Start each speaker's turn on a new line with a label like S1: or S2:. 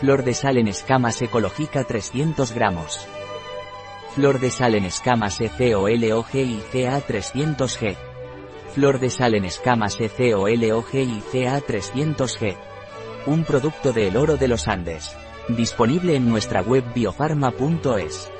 S1: Flor de sal en escamas ecológica 300 gramos. Flor de sal en escamas ECOLOG y CA 300G. Flor de sal en escamas ECOLOG y CA 300G. Un producto de El Oro de los Andes. Disponible en nuestra web biofarma.es.